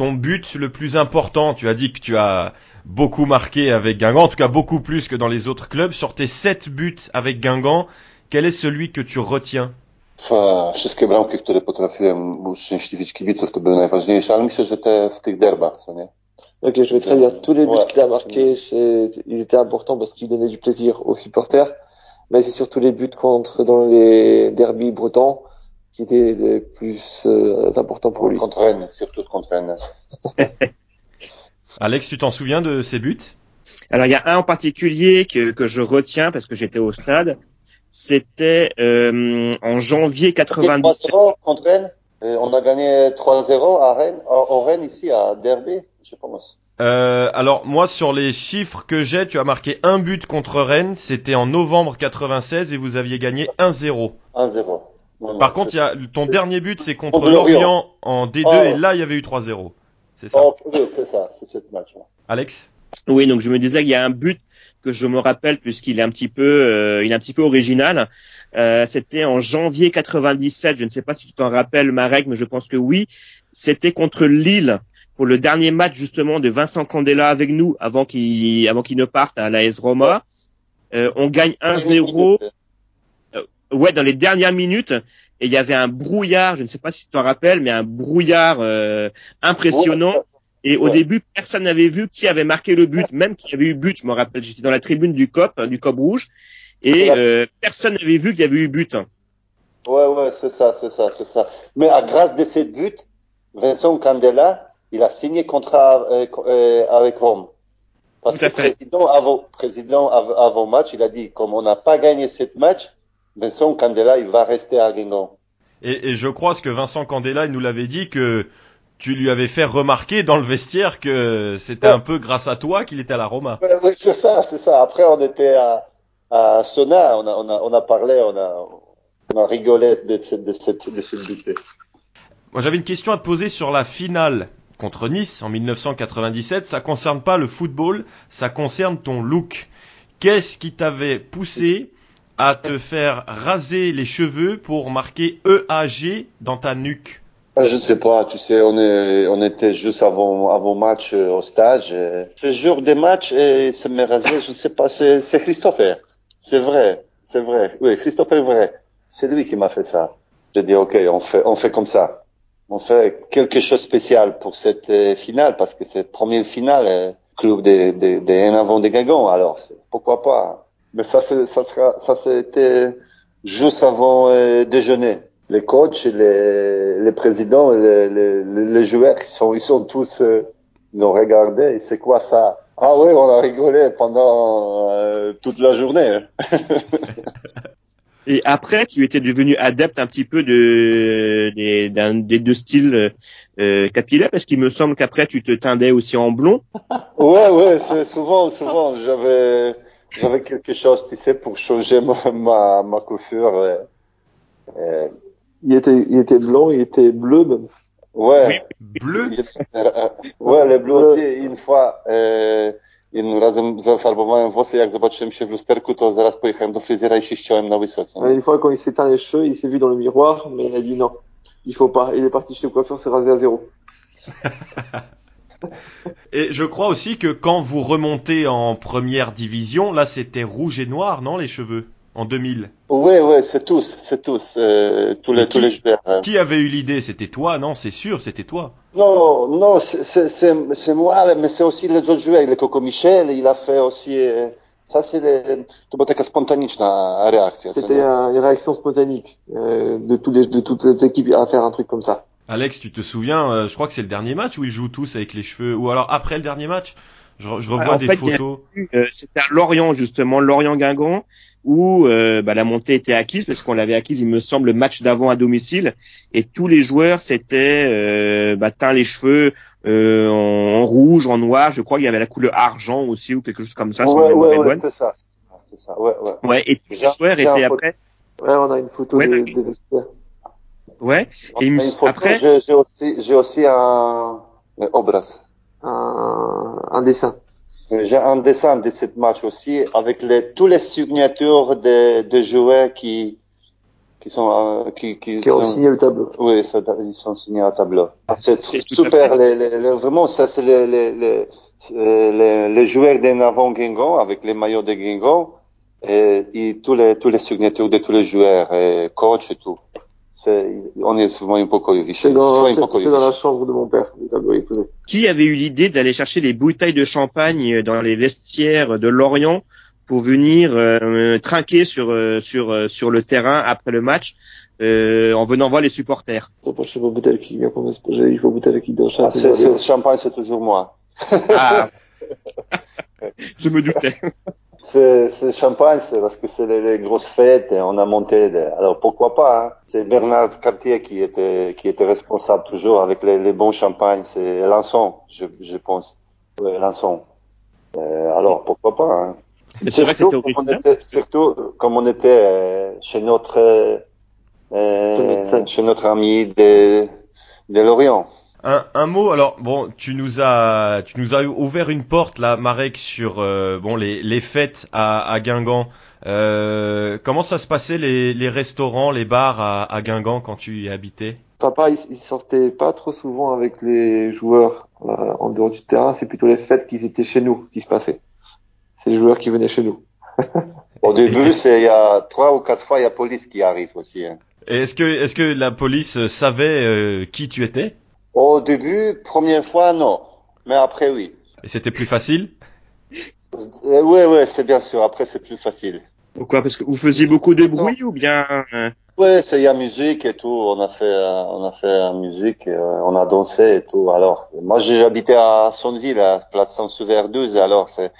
ton but le plus important Tu as dit que tu as beaucoup marqué avec Guingamp, en tout cas beaucoup plus que dans les autres clubs. Sur tes sept buts avec Guingamp, quel est celui que tu retiens? Wszystkie bramki, które potrafiłem uszczęśliwić kibiców, to były najważniejsze, ale myślę, że te w tych derbach, co nie? Ok, je vais très bien. Tous les buts Ouais. qu'il a marqués, c'est, ils étaient importants parce qu'ils donnaient du plaisir aux supporters. Mais c'est surtout les buts contre dans les derbies bretons qui étaient les plus euh, importants pour lui. Contre Rennes, surtout contre Rennes. [LAUGHS] Alex, tu t'en souviens de ces buts? Alors il y a un en particulier que, que je retiens parce que j'étais au stade. C'était euh, en janvier 97. 3-0 contre Rennes. Et on a gagné 3-0 à Rennes, au, au Rennes ici, à Derby, je pense. Euh, alors moi sur les chiffres que j'ai, tu as marqué un but contre Rennes, c'était en novembre 96 et vous aviez gagné 1-0. 1-0. Par contre, y a ton dernier but, c'est contre Lorient. En D2 Oh. et là il y avait eu 3-0. C'est ça. Oh, oui, c'est ça, c'est ce match. là. Alex? Oui, donc je me disais qu'il y a un but que je me rappelle puisqu'il est un petit peu, euh, il est un petit peu original. Euh, C'était en janvier 97. Je ne sais pas si tu t'en rappelles, Marek, mais je pense que oui. C'était contre Lille pour le dernier match justement de Vincent Candela avec nous avant qu'il avant qu'il ne parte à l'AS Roma. Euh, on gagne 1-0. Ouais, dans les dernières minutes. Et il y avait un brouillard. Je ne sais pas si tu t'en rappelles, mais un brouillard euh, impressionnant. Et au Ouais. début, personne n'avait vu qui avait marqué le but, même qui avait eu but. Je me rappelle, j'étais dans la tribune du COP, hein, du COP rouge, et euh, personne n'avait vu qu'il y avait eu but. Ouais, ouais, c'est ça, c'est ça, c'est ça. Mais à grâce de cette but, Vincent Candela, il a signé contrat euh, euh, avec Rome. Parce que fait. président avant, président av- avant match, il a dit, comme on n'a pas gagné cette match, Vincent Candela, il va rester à Guingamp. Et, et je crois ce que Vincent Candela il nous l'avait dit que tu lui avais fait remarquer dans le vestiaire que c'était Ouais. un peu grâce à toi qu'il était à la Roma. Ouais, ouais, c'est ça, c'est ça. Après, on était à, à Sona, on a, on a, on a parlé, on a, on a rigolé de, cette- de cette, de cette bouteille. Moi, j'avais une question à te poser sur la finale contre Nice en 1997. Ça concerne pas le football, ça concerne ton look. Qu'est-ce qui t'avait poussé à te faire raser les cheveux pour marquer EAG dans ta nuque Ah, Je ne sais pas, tu sais, on, était juste avant, avant match euh, au stage. euh, Ce jour des matchs, et ça m'est rasé, je ne sais pas, c'est Christopher. C'est vrai, c'est vrai. Oui, Christopher est vrai. C'est lui qui m'a fait ça. J'ai dit, OK, on fait, on fait comme ça. On fait quelque chose de spécial pour cette euh, finale, parce que c'est la première finale, euh, club des des des avant des Gagons, alors pourquoi pas? Mais ça, c'est- ça sera, ça c'était juste avant euh, déjeuner. Les coachs, les, les présidents, les, les, les joueurs, ils sont, ils sont tous, euh, ils ont regardé, c'est quoi ça? Ah oui, on a rigolé pendant euh, toute la journée. hein. [LAUGHS] Et après, tu étais devenu adepte un petit peu de des, d'un- des deux styles euh, capillaires, parce qu'il me semble qu'après tu te teindais aussi en blond. [LAUGHS] Ouais, ouais, c'est souvent, souvent, j'avais, j'avais quelque chose, tu sais, pour changer ma, ma, ma coiffure. euh, euh, Il était, il était blanc, il était bleu même. ouais. Bleu Ouais, le bleu aussi, une fois, e, jednym razem zafarbowałem włosy, jak zobaczyłem się w lusterku, to zaraz pojechałem do fryzjera i się ściąłem na wysoce. Ouais, Une fois, quand il s'est teint les cheveux, il s'est vu dans le miroir, mais il a dit non. Il faut pas. Il est parti chez le coiffeur, s'est rasé à zéro. [LAUGHS] Et je crois aussi que quand vous remontez en première division, là c'était rouge et noir, non, les cheveux En 2000. Oui, oui, c'est tous, c'est tous, euh, tous les, tous les joueurs. hein. Qui avait eu l'idée? C'était toi, non C'est sûr, c'était toi. Non, non, c'est- moi, mais c'est aussi les autres joueurs. Le Coco Michel, il a fait aussi, euh, ça c'est le, to była taka spontaniczna reakcja. co C'était une réaction spontanée euh, de, tous les, de toute l'équipe à faire un truc comme ça. Alex, tu te souviens euh, Je crois que c'est le dernier match où ils jouent tous avec les cheveux, ou alors après le dernier match? Je, je revois en des fait, photos. Euh, C'était à Lorient justement, Lorient-Guingamp, où euh, bah, la montée était acquise parce qu'on l'avait acquise, il me semble, le match d'avant à domicile, et tous les joueurs s'étaient euh, bah, teint les cheveux euh, en, en rouge, en noir. Je crois qu'il y avait la couleur argent aussi ou quelque chose comme ça. Ouais, ouais, ouais, c'est ça, c'est ça, ouais, ouais. Ouais, et tous les joueurs étaient après. Ouais, on a une photo Ouais, des, mais- des vestiaires. Ouais. Et il me- Une photo, après- j'ai aussi, j'ai aussi un, un obraz. Un, un dessin. J'ai un dessin de cette match aussi avec les, tous les signatures des des joueurs qui, qui sont, euh, qui, qui, Qui ont sont- signé le tableau. Oui, ça, ils sont signés au tableau. C'est à super. Les, les, les- vraiment, ça, c'est les, les, les, euh, les, les joueurs d'en avant Guingamp avec les maillots de Guingamp et, et tous les, tous les signatures de tous les joueurs, et coach et tout. C'est, on est souvent un peu C'est dans, dans la chambre de mon père, le tableau est posé. Qui avait eu l'idée d'aller chercher les bouteilles de champagne dans les vestiaires de Lorient pour venir euh, trinquer sur euh, sur euh, sur le terrain après le match euh, en venant voir les supporters? Ah, c'est, champagne, c'est toujours moi. Ah, [LAUGHS] je me doutais. C'est, c'est champagne, c'est parce que c'est les, les grosses fêtes et on a monté. des- alors pourquoi pas hein. C'est Bernard Cartier qui était qui était responsable toujours avec les, les bons champagnes. C'est Lançon, je, je pense. Ouais, Lançon. Euh, alors pourquoi pas hein. Mais c'est vrai que c'était Surtout comme était, surtout comme on était euh, chez notre euh, chez notre ami de de Lorient. Un, un mot, alors bon, tu nous as, tu nous as ouvert une porte là, Marek, sur euh, bon les, les fêtes à, à Guingamp. Euh, comment ça se passait les, les restaurants, les bars à, à Guingamp quand tu y habitais? Papa, il, il sortait pas trop souvent avec les joueurs euh, en dehors du terrain. C'est plutôt les fêtes qui étaient chez nous qui se passaient. C'est les joueurs qui venaient chez nous. [LAUGHS] Au début, c'est il y a trois ou quatre fois il y a police qui arrive aussi. Hein. Est-ce que, est-ce que la police savait euh, qui tu étais? Au début, première fois, non. Mais après, oui. Et c'était plus facile Euh, ouais, ouais, c'est bien sûr. Après, c'est plus facile. Pourquoi? Parce que vous faisiez beaucoup de bruit ou bien euh, Ouais, c'est il y a musique et tout. On a fait, euh, on a fait la musique, et, euh, on a dansé et tout. Alors, moi, habité à Sonneville, à Place Saint-Sever 12. Alors, c'est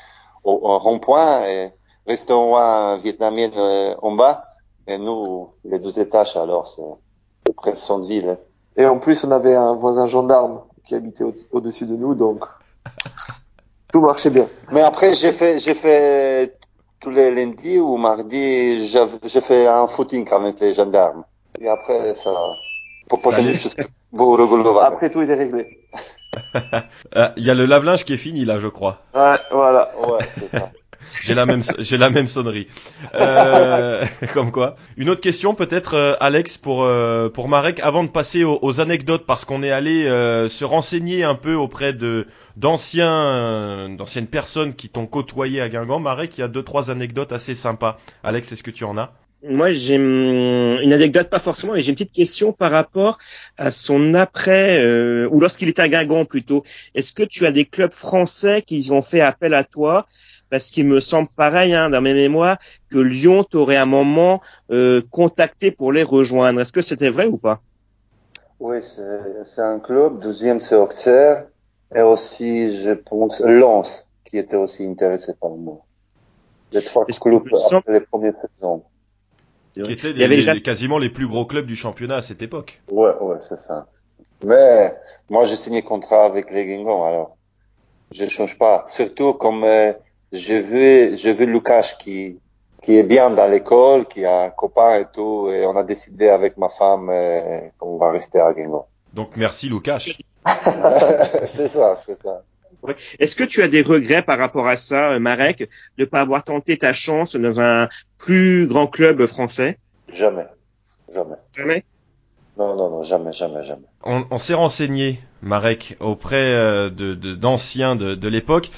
au, au rond-point et restaurant vietnamien euh, en bas. Et nous, les deux étages. Alors, c'est près de Centreville. Et en plus, on avait un voisin gendarme qui habitait au- au-dessus de nous, donc [LAUGHS] tout marchait bien. Mais après, j'ai fait, j'ai fait tous les lundis ou mardis, j'ai fait un footing avec les gendarmes. Et après, ça, pour regulowane. Après, tout était réglé. [LAUGHS] Euh, Il y a le lave-linge qui est fini là, je crois. Ouais, voilà. Ouais, c'est ça. J'ai la même, j'ai la même sonnerie. Euh, [LAUGHS] comme quoi. Une autre question peut-être, euh, Alex, pour euh, pour Marek, avant de passer aux, aux anecdotes, parce qu'on est allé euh, se renseigner un peu auprès de d'anciens, d'anciennes personnes qui t'ont côtoyé à Guingamp. Marek, il y a deux trois anecdotes assez sympas. Alex, est-ce que tu en as? Moi, j'ai hum, une anecdote, pas forcément, mais j'ai une petite question par rapport à son après, euh, ou lorsqu'il était à Guingamp plutôt. Est-ce que tu as des clubs français qui ont fait appel à toi Parce qu'il me semble pareil, hein, dans mes mémoires, que Lyon t'aurait à un moment euh, contacté pour les rejoindre. Est-ce que c'était vrai ou pas? Oui, c'est un club. Deuxième, c'est Auxerre. Et aussi, je pense, Lens, qui était aussi intéressé par moi. Les trois clubs après les premières saisons. Qui étaient Il y avait les- déjà- quasiment les plus gros clubs du championnat à cette époque. Ouais, ouais, c'est ça. Mais moi, j'ai signé contrat avec les Guingamp, alors je change pas. Surtout comme euh, je veux, je veux Lucas qui qui est bien dans l'école, qui a un copain et tout, et on a décidé avec ma femme euh, qu'on va rester à Guingamp. Donc merci Lucas. [LAUGHS] c'est ça, c'est ça. Est-ce que tu as des regrets par rapport à ça, euh, Marek, de pas avoir tenté ta chance dans un plus grand club français? Jamais, jamais. Jamais? Non, non, non, jamais, jamais, jamais. On, on s'est renseigné, Marek, auprès euh, de de- d'anciens de, de l'époque.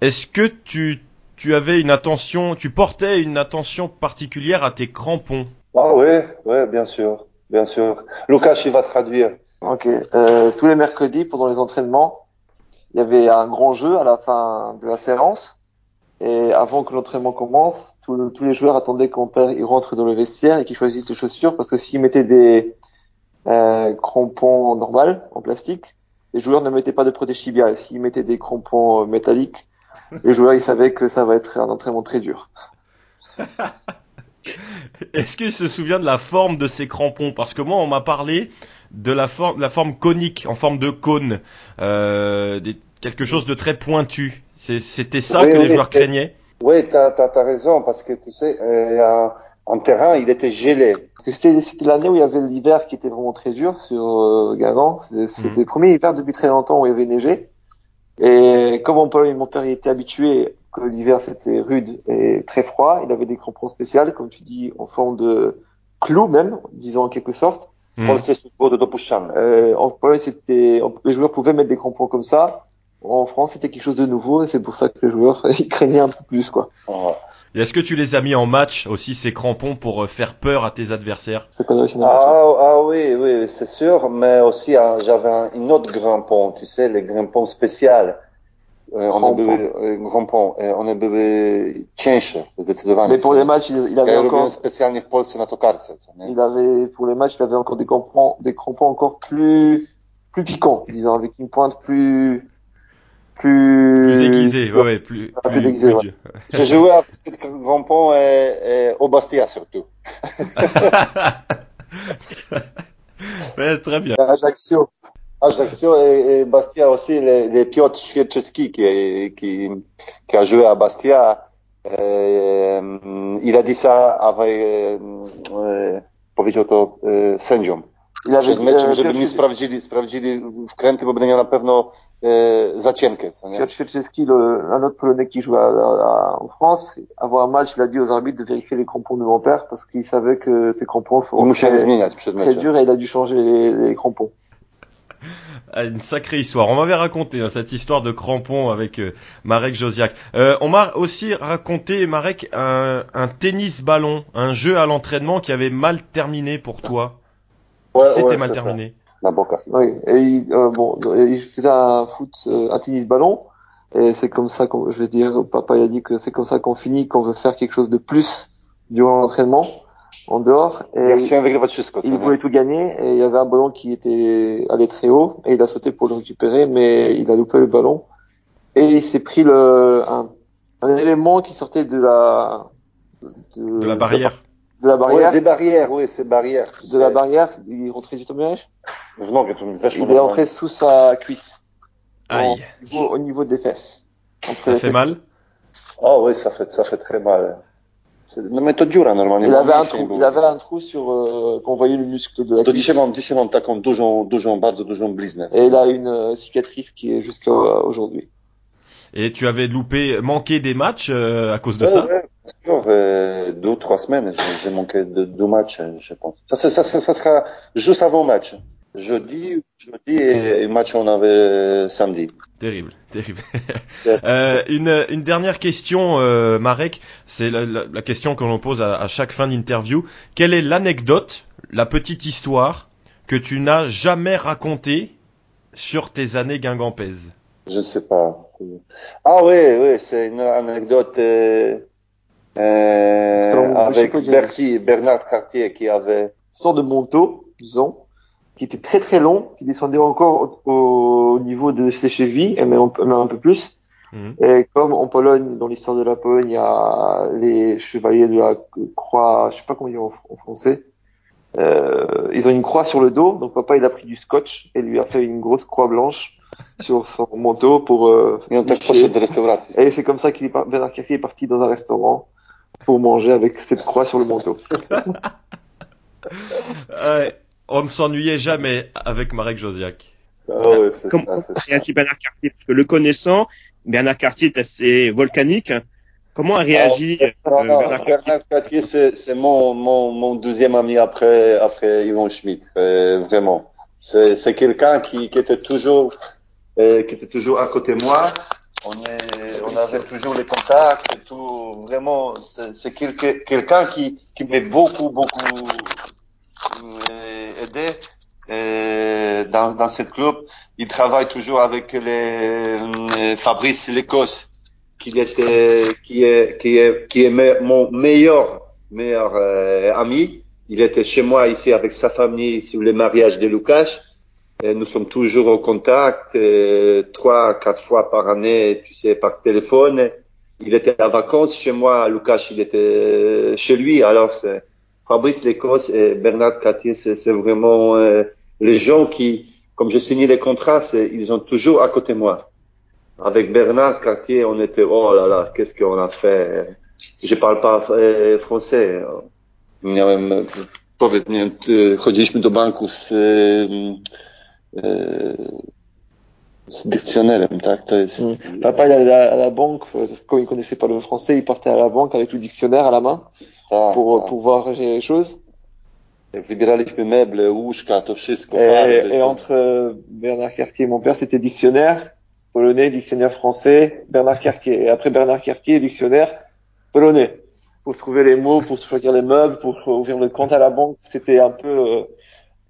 Est-ce que tu tu avais une attention, tu portais une attention particulière à tes crampons? Ah oui, oui, bien sûr, bien sûr. Lucas, il va traduire. Ok. Euh, tous les mercredis, pendant les entraînements, il y avait un grand jeu à la fin de la séance. Et avant que l'entraînement commence, tous le- tous les joueurs attendaient père il rentre dans le vestiaire et qu'il choisisse les chaussures parce que s'il mettait des euh, crampons normaux, en plastique, les joueurs ne mettaient pas de protège-tibia. S'ils mettaient des crampons euh, métalliques, les joueurs ils savaient que ça va être un entraînement très dur. [LAUGHS] Est-ce qu'il se souvient de la forme de ces crampons? Parce que moi, on m'a parlé de la forme, la forme conique, en forme de cône, euh, des- quelque chose de très pointu. C'était ça Oui, que les joueurs craignaient Oui, t'as, t'as, t'as raison, parce que tu sais, euh, un terrain, il était gelé. C'était l'année où il y avait l'hiver qui était vraiment très dur sur euh. C'était Mhm. le premier hiver depuis très longtemps où il y avait neigé. Et comme mon père, mon père était habitué que l'hiver c'était rude et très froid, il avait des crampons spéciaux, comme tu dis, en forme de clou même, disons en quelque sorte. Hmm. Polsce jest do dopuszczalne. Euh, en Pologne, c'était, les joueurs pouvaient mettre des crampons comme ça. En France, c'était quelque chose de nouveau et c'est pour ça que les joueurs [LAUGHS] ils craignaient un peu plus quoi. Et est-ce que tu les as mis en match aussi ces crampons pour euh, faire peur à tes adversaires? Ah, ah oui, oui, c'est sûr, mais aussi hein, j'avais un, une autre grimpon, tu sais, les grimpons spéciaux. E, one Crampon. były, e, grimpon, e, one były cięższe, zdecydowanie. Mais pour les matchs, il, il avait encore, w Polsce na il avait, pour les matchs, il avait encore des crampons, des crampons encore plus, plus piquants, disons, avec une pointe plus, plus, Plus aiguisés, ouais, ouais, plus, Ah, plus aiguisé, ouais. J'ai joué avec ce grimpon e, e, au Bastia surtout. [LAUGHS] Ouais, très bien. Ajaccio. Ajaccio et, et Bastia aussi, les, les Piotr Świerczewski qui, qui, qui a joué à Bastia, euh, il a dit ça avec, euh, euh, powiedział to e, sędziom. Il avait, Przed meczem, euh, żeby mi sprawdzili, sprawdzili wkręty, bo będę miał na pewno e, za cienkie, co nie? Piotr un autre Polonais qui à- à- en France, avant un match, il a dit aux arbitres de vérifier les crampons de mon père parce qu'il savait que ces crampons I sont très, zmieniać przed très durs et il a dû changer les, les crampons. Ah, Une sacrée histoire. On m'avait raconté hein, cette histoire de crampons avec euh, Marek Josiak. Euh, on m'a aussi raconté, Marek, un, un tennis ballon, un jeu à l'entraînement qui avait mal terminé pour toi. Ouais, C'était ouais, mal terminé. Oui, et il, euh, bon, il faisait un foot, euh, un tennis ballon, et c'est comme ça qu'on, je vais dire, papa il a dit que c'est comme ça qu'on finit, qu'on veut faire quelque chose de plus durant l'entraînement, en dehors, et co il nie? voulait tout gagner, et il y avait un ballon qui était allé très haut, et il a sauté pour le récupérer, mais il a loupé le ballon, et il s'est pris le, un, un élément qui sortait de la, De la barrière. De la barrière. Ouais, des barrières, oui, c'est barrières. De la barrière, il est rentré du tombage. Non, Il est entré sous sa cuisse. Aïe. Au niveau, au niveau des fesses. Entre Ça fait fesses. mal? Ah oui, ça fait, ça fait très mal. C'est une méthode dure, normalement. Il avait un trou, il avait un trou sur, euh, qu'on voyait le muscle de la cuisse. dzisiaj mam, dzisiaj mam taką dużą, dużą, bardzo dużą bliznę. Et il a une euh, cicatrice qui est jusqu'à aujourd'hui. Et tu avais loupé, manqué des matchs euh, à cause de Ouais, ça? ouais, sûr, euh, deux ou trois semaines, j'ai- manqué de deux matchs, euh, je pense. Ça, ça, ça, ça, sera juste avant match. Jeudi, jeudi et, et match on avait euh, samedi. Terrible, terrible. [LAUGHS] Euh, une, une dernière question, euh, Marek, c'est la, la- la question que l'on pose à, à chaque fin d'interview. Quelle est l'anecdote, la petite histoire que tu n'as jamais racontée sur tes années guingampaises? Je ne sais pas. Ah oui, oui, c'est une anecdote euh, avec Chico James. Berti, Bernard Cartier qui avait Une sorte de manteau, disons, qui était très très long, qui descendait encore au, au niveau de ses chevilles, et même, un un peu plus. Mhm. Et comme en Pologne, dans l'histoire de la Pologne, il y a les chevaliers de la croix, je sais pas comment dire en, en français. Euh, ils ont une croix sur le dos, donc papa il a pris du scotch et lui a fait une grosse croix blanche [LAUGHS] sur son manteau pour euh. Et c'est comme ça qu'il est par- Bernard Cartier est parti dans un restaurant pour manger avec cette croix sur le manteau. [LAUGHS] Ouais, On ne s'ennuyait jamais avec Marek Josiak. Ah ouais, c'est Comment ça, c'est ça. réagit Bernard Cartier Parce que le connaissant, Bernard Cartier est assez volcanique. Comment a réagi euh, Non, non, Bernard Cartier Bernard Cartier, c'est c'est mon, mon, mon deuxième ami après, après Yvon Schmidt, euh, vraiment. C'est c'est quelqu'un qui, qui était toujours, euh, qui était toujours à côté de moi. On, est, on avait toujours les contacts et tout. Vraiment, c'est quelqu'un qui, qui m'a beaucoup, beaucoup euh, aidé euh, dans, dans cette club. Il travaille toujours avec les, euh, Fabrice Lécosse qui était qui est qui est qui est mon meilleur meilleur euh, ami. Il était chez moi ici avec sa famille sur le mariage de Lucas. Nous sommes toujours en contact euh, trois quatre fois par année, tu sais, par téléphone. Il était en vacances chez moi, Lucas il était chez lui. Alors c'est Fabrice Lécosse et Bernard Cartier, c'est vraiment euh, les gens qui, comme j'ai signé les contrats, ils sont toujours à côté de moi. Avec Bernard Cartier, on était, oh là là, qu'est-ce qu'on a fait? Je parle pas euh, français. Miałem, powiedz mi, chodziliśmy do banku z, dykcjonerem, tak? To jest, Mm. Papa il allait à la, banque, euh, parce que comme il connaissait pas le français, il partait à la banque avec le dictionnaire à la main tak, pour tak. pouvoir gérer les choses. Et, et to- entre euh, Bernard Cartier et mon père, c'était dictionnaire polonais, dictionnaire français, Bernard Cartier. Et après Bernard Cartier, dictionnaire polonais. Pour trouver les mots, pour choisir les meubles, pour ouvrir le compte à la banque, c'était un peu euh,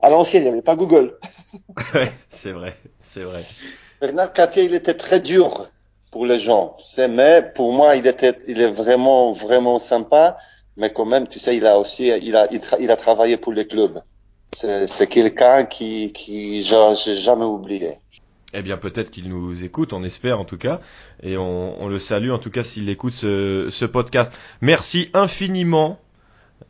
à l'ancienne, il n'y avait pas Google. [LAUGHS] Ouais, c'est vrai, c'est vrai. Bernard Cartier, il était très dur pour les gens, tu sais, mais pour moi, il était, il est vraiment, vraiment sympa, mais quand même, tu sais, il a aussi, il a, il, tra- il a travaillé pour les clubs. C'est, c'est quelqu'un qui, qui, j'ai jamais oublié. Eh bien, peut-être qu'il nous écoute, on espère en tout cas, et on, on le salue en tout cas s'il écoute ce, ce podcast. Merci infiniment,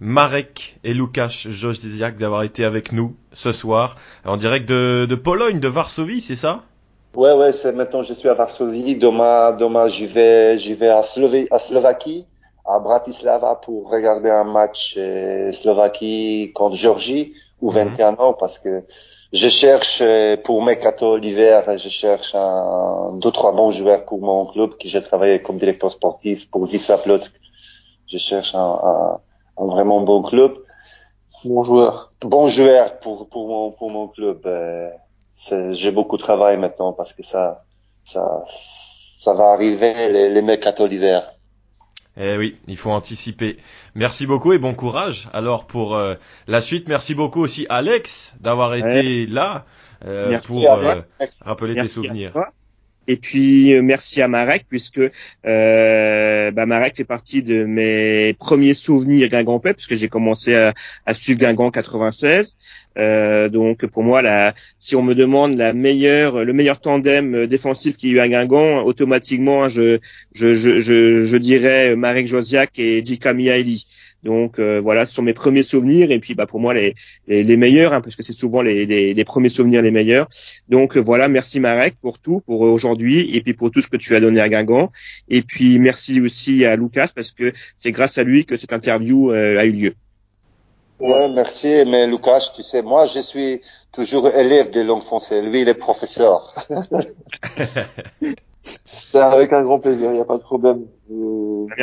Marek et Łukasz Josiak, d'avoir été avec nous ce soir, en direct de, de Pologne, de Varsovie, c'est ça? Ouais, ouais, c'est maintenant, je suis à Varsovie, demain, demain, j'y vais, j'y vais à, à Slovaquie, à Bratislava pour regarder un match euh, Slovaquie contre Géorgie, ou Mhm. 21 ans, parce que je cherche euh, pour mes cadeaux l'hiver, je cherche un, deux, trois bons joueurs pour mon club, qui j'ai travaillé comme directeur sportif pour Wisła Plock. Je cherche un, un, un vraiment bon club. Mon joueur. Bon joueur pour, pour mon, pour mon club. euh, c'est- j'ai beaucoup de travail maintenant parce que ça, ça, ça va arriver les, les mercato l'hiver. Eh oui, il faut anticiper. Merci beaucoup et bon courage. Alors pour euh, la suite, merci beaucoup aussi Alex d'avoir été là euh, Merci pour à euh, rappeler tes Merci souvenirs. Et puis euh, merci à Marek puisque euh, bah, Marek fait partie de mes premiers souvenirs Guingampais puisque j'ai commencé à, à suivre Guingamp 96. Euh, donc pour moi, la, si on me demande la meilleure, le meilleur tandem euh, défensif qu'il y a eu à Guingamp, automatiquement je je, je, je, je dirais Marek Josiak et Jika Mihaly. Donc euh, voilà, ce sont mes premiers souvenirs et puis bah pour moi les les, les meilleurs, hein, parce que c'est souvent les, les, les, premiers souvenirs les meilleurs. Donc euh, voilà, merci Marek pour tout, pour aujourd'hui et puis pour tout ce que tu as donné à Guingamp. Et puis merci aussi à Lucas parce que c'est grâce à lui que cette interview euh, a eu lieu. Ouais, merci. Mais Lucas, tu sais, moi, je suis toujours élève de langue française. Lui, il est professeur. [LAUGHS] C'est avec un grand plaisir, il n'y a pas de problème.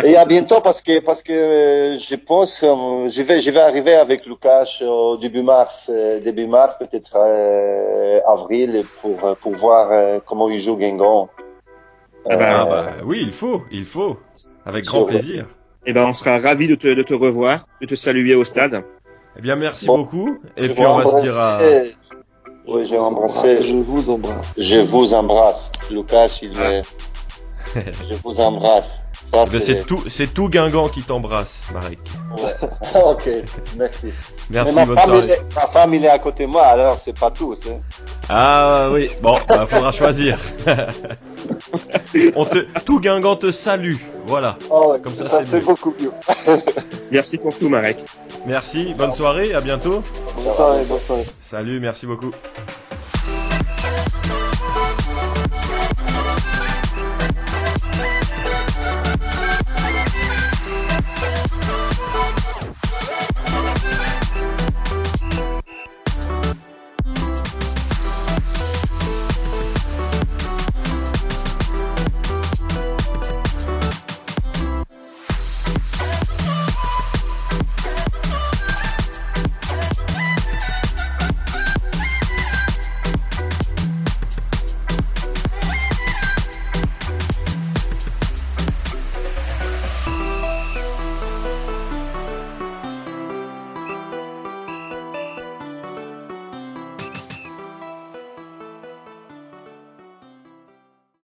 Et à bientôt parce que parce que je pense euh, je vais je vais arriver avec Lucas au début mars euh, début mars peut-être euh, avril pour pour voir comment il joue Guingamp. Ah bah, ah bah, oui, il faut, il faut, avec grand plaisir. Eh ben on sera ravi de te de te revoir, de te saluer au stade. Eh bien merci beaucoup et puis on va se dire à oui, j'ai embrassé. Je vous embrasse. Je vous embrasse. Lucas, il [LAUGHS] est... je vous embrasse. C'est tout, c'est tout Guingamp qui t'embrasse, Marek. Ouais. [LAUGHS] ok, merci. Merci. Ma, femme, est, ma femme, il est à côté de moi, alors c'est pas tout. Ah oui, bon, il bah, faudra choisir. [LAUGHS] On te, tout Guingamp te salue, voilà. Oh, Comme ça, ça c'est beaucoup mieux. [LAUGHS] merci pour tout, Marek. Merci, bonne soirée, à bientôt. Bonne soirée, bonne soirée. Salut, merci beaucoup.